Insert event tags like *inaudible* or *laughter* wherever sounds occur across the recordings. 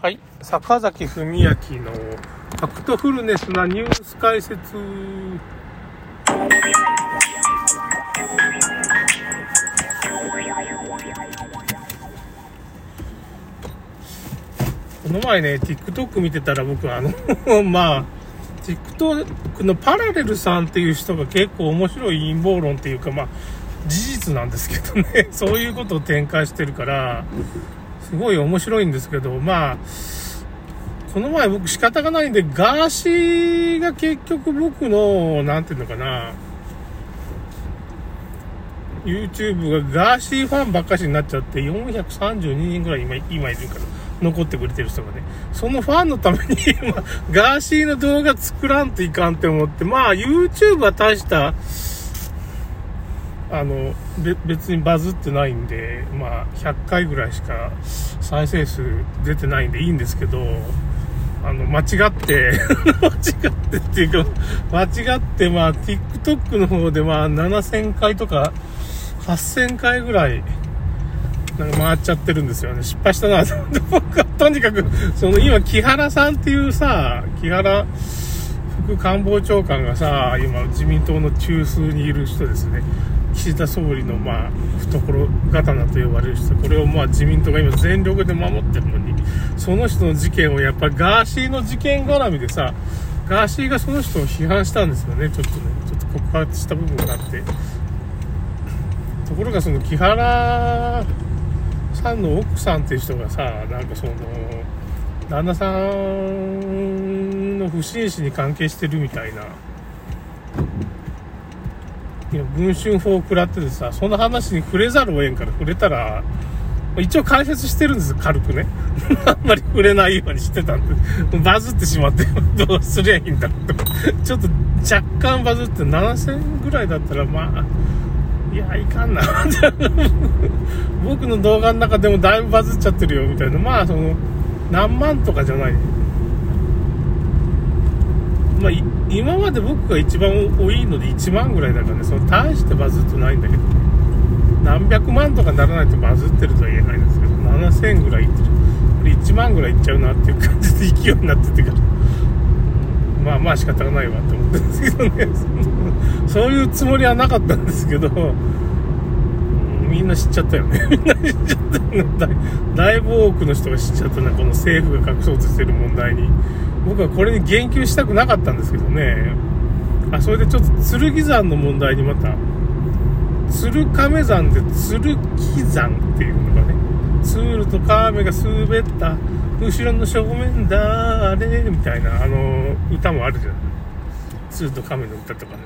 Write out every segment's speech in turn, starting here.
はい。坂崎文明のファクトフルネスなニュース解説。この前ね、TikTok 見てたら僕あの、*laughs* まあ、TikTok のパラレルさんっていう人が結構面白い陰謀論っていうか、まあ、事実なんですけどね、*laughs* そういうことを展開してるから、すごい面白いんですけど、まあ、この前僕仕方がないんで、ガーシーが結局僕の、なんていうのかな、YouTube がガーシーファンばっかしになっちゃって、432人ぐらい今今いるから、残ってくれてる人がね。そのファンのために今、ガーシーの動画作らんといかんって思って、まあ YouTube は大した、あの、別にバズってないんで、まあ100回ぐらいしか再生数出てないんでいいんですけど、あの、間違って、*laughs* 間違ってっていうか、間違って、まあ、TikTok の方でまあ、7000回とか、8000回ぐらい、なんか回っちゃってるんですよね。失敗したなと思って、僕 *laughs* はとにかく、その今、木原さんっていうさ、木原副官房長官がさ、今、自民党の中枢にいる人ですね。岸田総理の、まあ、懐刀と呼ばれる人、これをまあ自民党が今全力で守ってるのに、その人の事件をやっぱガーシーの事件絡みでさ、ガーシーがその人を批判したんですよね、ちょっとね、ちょっと告発した部分があって。ところがその木原さんの奥さんっていう人がさ、なんかその、旦那さんの不審死に関係してるみたいな、文春法を食らっててさ、その話に触れざるを得んから触れたら、一応解説してるんです軽くね。*laughs* あんまり触れないようにしてたんで、バズってしまって、どうすりゃいいんだって。ちょっと若干バズって7000ぐらいだったら、まあ、いや、いかんな。*laughs* 僕の動画の中でもだいぶバズっちゃってるよ、みたいな。まあ、その、何万とかじゃない。まあ、今まで僕が一番多いので1万ぐらいだからね、その大してバズってないんだけど、何百万とかならないとバズってるとは言えないんですけど、7000ぐらいいってる。これ1万ぐらいいっちゃうなっていう感じで勢いになっててから、まあまあ仕方がないわって思ってるんですけどね、そういうつもりはなかったんですけど、みんな知っちゃったよね。みんな知っちゃったよね。*laughs* だだいぶ多くの人が知っちゃったな、この政府が隠そうとしてる問題に。僕はこれに言及したくなかったんですけどね。あ、それでちょっと剣山の問題にまた、鶴亀山で鶴木山っていうのがね、ツールと亀が滑った、後ろの正面だーれみたいな、あの、歌もあるじゃない。ツールと亀の歌とかね。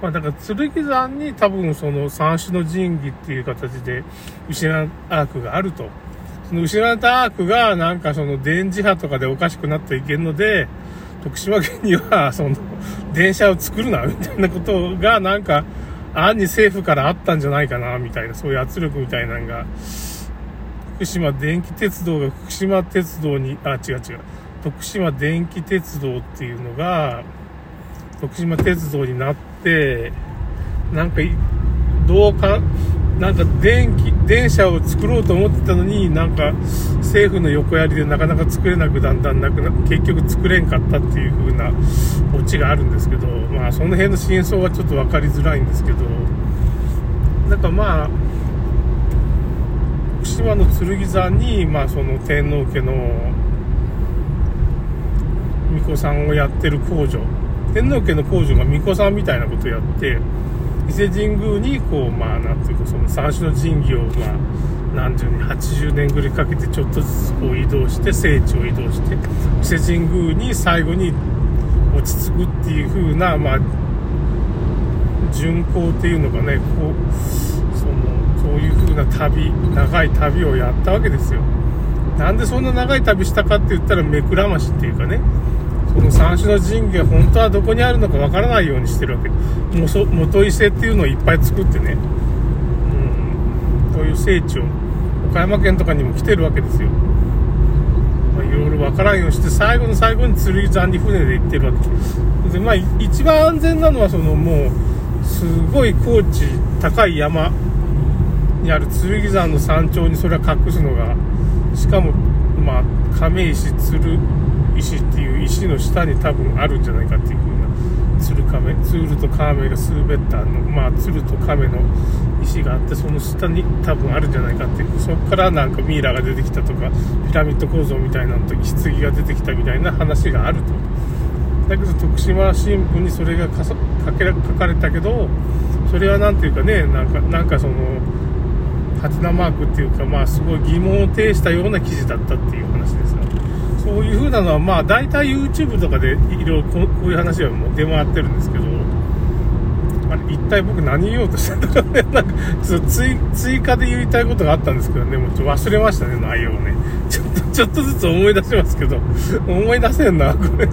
まあだから剣山に多分その三種の神器っていう形で失うアークがあると。その失ったアークがなんかその電磁波とかでおかしくなっていけるので、徳島県にはその *laughs* 電車を作るなみたいなことがなんか案に政府からあったんじゃないかなみたいなそういう圧力みたいなのが福島電気鉄道が福島鉄道に、あ、違う違う。徳島電気鉄道っていうのが徳島鉄道になって、なんか、どうか、なんか電気、電車を作ろうと思ってたのに、なんか政府の横やりでなかなか作れなくだんだんなくな、結局作れんかったっていう風なオチがあるんですけど、まあその辺の真相はちょっと分かりづらいんですけど、なんかまあ、福島の剣山に、まあその天皇家の巫女さんをやってる工場、天皇家の工場が巫女さんみたいなことをやって、伊勢神宮にこうまあなんていうかその三種の神器をまあ何十年80年ぐらいかけてちょっとずつこう移動して聖地を移動して伊勢神宮に最後に落ち着くっていう風なまあ巡行っていうのがねこうそのそういう風な旅長い旅をやったわけですよなんでそんな長い旅したかって言ったら目くらましっていうかねの三種の神器が本当はどこにあるのかわからないようにしてるわけ。元伊勢っていうのをいっぱい作ってね、うん、そういう聖地を岡山県とかにも来てるわけですよ、いろいろわからんようにして最後の最後に剣山に船で行ってるわけ。でまあ一番安全なのはそのもうすごい高地高い山にある剣山の山頂にそれは隠すのがしかもまあ、亀石鶴石っていう石の下に多分あるんじゃないかっていう風な鶴亀鶴と亀が滑ったあの、まあ、鶴と亀の石があってその下に多分あるんじゃないかっていうそこからなんかミイラが出てきたとかピラミッド構造みたいなのと棺が出てきたみたいな話があると。だけど徳島新聞にそれが書け書かれたけどそれは何ていうかねなんかなんかそのハテナマークっていうかまあすごい疑問を呈したような記事だったっていう話です。そういう風なのはまあ大体 YouTube とかでいろいろこういう話はもう出回ってるんですけどあれ一体僕何言おうとしたんだろうね。なんかそう追追加で言いたいことがあったんですけどね。もうちょっと忘れましたね内容をね。ちょっとちょっとずつ思い出しますけど。思い出せんなこれ。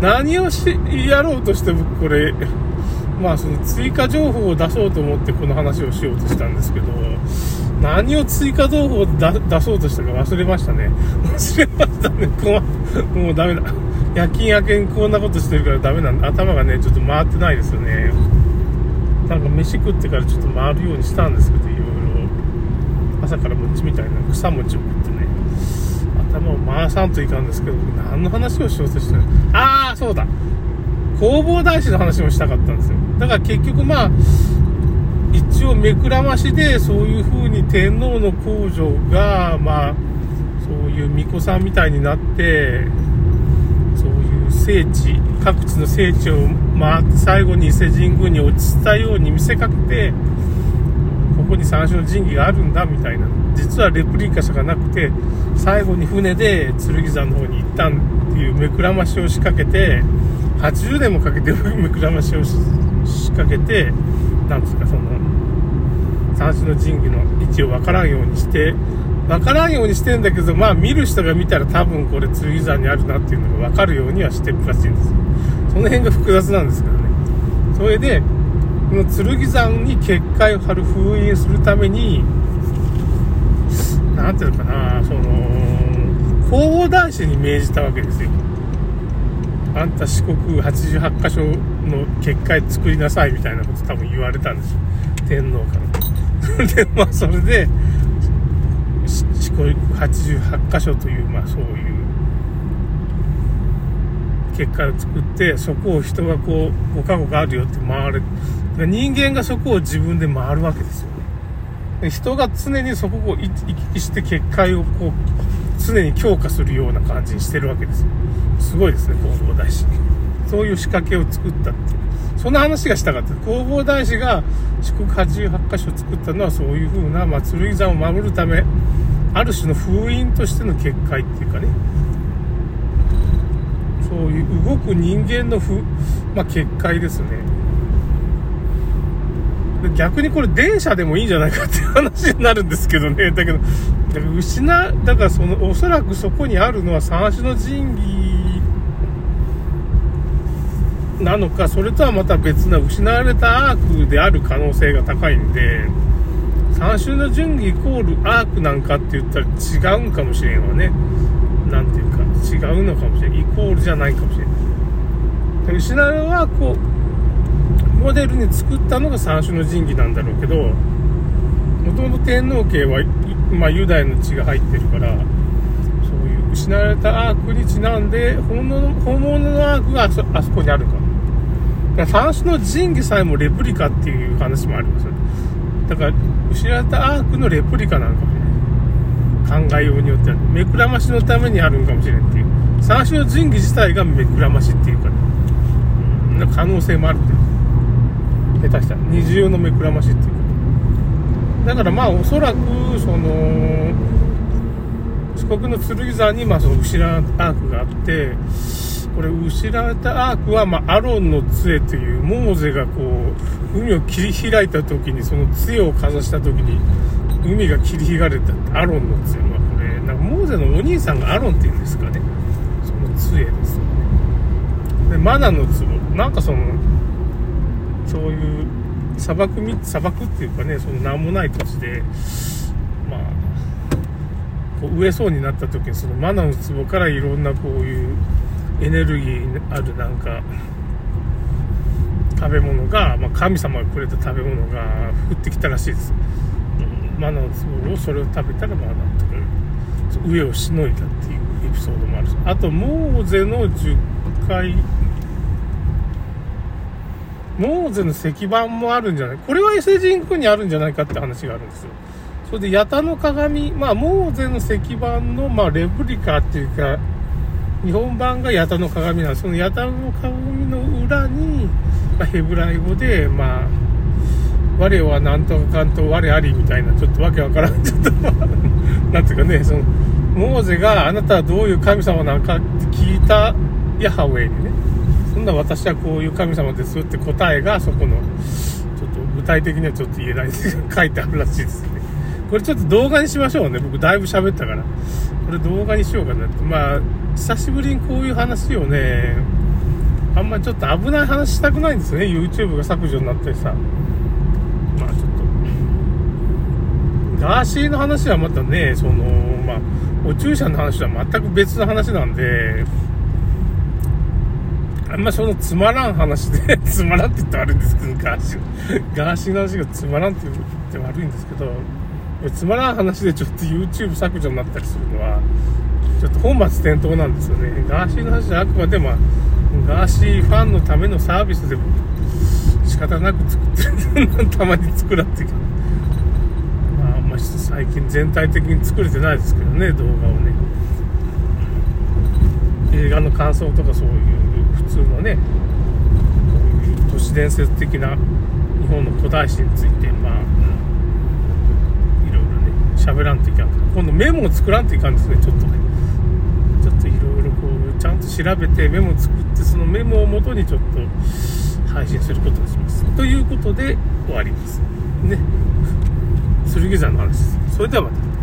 何をしやろうとして僕これまあその追加情報を出そうと思ってこの話をしようとしたんですけど。何を追加情報出そうとしたか忘れましたね。*laughs* 忘れましたね。もうダメだ。夜勤夜勤こんなことしてるからダメなんで頭がねちょっと回ってないですよね。なんか飯食ってからちょっと回るようにしたんですけどいろいろ。朝から餅みたいな草餅を食ってね。頭を回さんといかんですけど何の話をしようとしてる。ああそうだ。弘法大師の話もしたかったんですよ。だから結局まあ一応目くらましでそういう風に天皇の皇女がまあそういう巫女さんみたいになってそういう聖地各地の聖地を回って最後に伊勢神宮に落ちたように見せかけてここに三種の神器があるんだみたいな。実はレプリカしかなくて最後に船で剣山の方に行ったっていう目くらましを仕掛けて80年もかけて目くらましを仕掛けてなんですかその三種の神器の位置を分からんようにして分からんようにしてんだけどまあ見る人が見たら多分これ剣山にあるなっていうのが分かるようにはしてるらしいんです。よその辺が複雑なんですけどね。それでこの剣山に結界を張る封印するために何ていうのかなその弘法大師に命じたわけですよ。あんた四国88箇所の結界作りなさいみたいなこと多分言われたんですよ。天皇から。*laughs* でまあそれで四国88箇所というまあそういう結界を作ってそこを人がこう5カ国あるよって回る。人間がそこを自分で回るわけですよね。人が常にそこを行き来して結界をこう常に強化するような感じにしてるわけですよ。すごいですね弘法大師。そういう仕掛けを作ったってそんな話がしたかった。弘法大師が四国88箇所作ったのはそういう風な、まあ、剣山を守るためある種の封印としての結界っていうかね。そういう動く人間のふ、まあ、結界ですね。逆にこれ電車でもいいんじゃないかっていう話になるんですけどね。だけどだから失だからそのおそらくそこにあるのは三種の神器なのかそれとはまた別な失われたアークである可能性が高いんで三種の神器イコールアークなんかって言ったら違うんかもしれんわね。なんていうか違うのかもしれん。イコールじゃないかもしれん。失われはこうモデルに作ったのが三種の神器なんだろうけどもともと天皇家は、まあ、ユダヤの血が入ってるからそういう失われたアークにちなんで本物のアークがあそあそこにあるか。だから三種の神器さえもレプリカっていう話もありますよねだから失われたアークのレプリカなのかもしれない考えようによっては目くらましのためにあるんかもしれんっていう三種の神器自体が目くらましっていうか、ね、うん、可能性もあるっていう下手したら二重の目くらましっていうかだからまあおそらくその四国の剣山にまあその失われたアークがあってこれ失われたアークは、まあ、アロンの杖というモーゼがこう海を切り開いた時にその杖をかざした時に海が切り開かれたアロンの杖。はこれなんかモーゼのお兄さんがアロンっていうんですかね。その杖ですよね。でマナの壺。なんかそのそういう砂漠砂漠っていうかねその何もない土地でまあこう植えそうになった時にそのマナの壺からいろんなこういうエネルギーあるなんか食べ物が、まあ、神様がくれた食べ物が降ってきたらしいです、うん、マナの壺をそれを食べたらまあなんとか上をしのいだっていうエピソードもあるし。あとモーゼの10回モーゼの石板もあるんじゃない？これは伊勢神宮にあるんじゃないかって話があるんですよ。それで八田の鏡まあモーゼの石板の、まあ、レプリカっていうか日本版が八田の鏡なんですその八田の鏡の裏に、まあ、ヘブライ語でまあ我はなんとかかんと我ありみたいな、ちょっとわけわからん、ちょっと、なんていうかね、その、モーゼがあなたはどういう神様なのかって聞いたヤハウェイにね、そんな私はこういう神様ですって答えがそこの、ちょっと具体的にはちょっと言えないですけど、書いてあるらしいですね。これちょっと動画にしましょうね。僕だいぶ喋ったから。これ動画にしようかなって。まあ、久しぶりにこういう話をね、あんまりちょっと危ない話したくないんですね。YouTube が削除になってさ。まあちょっと、ガーシーの話はまたね、その、まあ、お注射の話は全く別の話なんで、あんまそのつまらん話で *laughs* つまらんって言って悪いんですけど、ガーシー、ガーシーの話がつまらんって言って悪いんですけど、つまらん話でちょっと YouTube 削除になったりするのは、ちょっと本末転倒なんですよね。ガーシーの話はあくまでも、ガーシーファンのためのサービスでも仕方なく作ってる。たまに作らってまあ、まあ、最近全体的に作れてないですけどね動画をね。映画の感想とかそういう普通のねこういう都市伝説的な日本の古代史についてまあ、いろいろね喋らんといかん今度メモを作らんといかんですねちょっとねちょっといろいろこうちゃんと調べてメモ作ってそのメモをもとにちょっと配信することにします。ということで終わります。ね。剣山の話です。それではまた。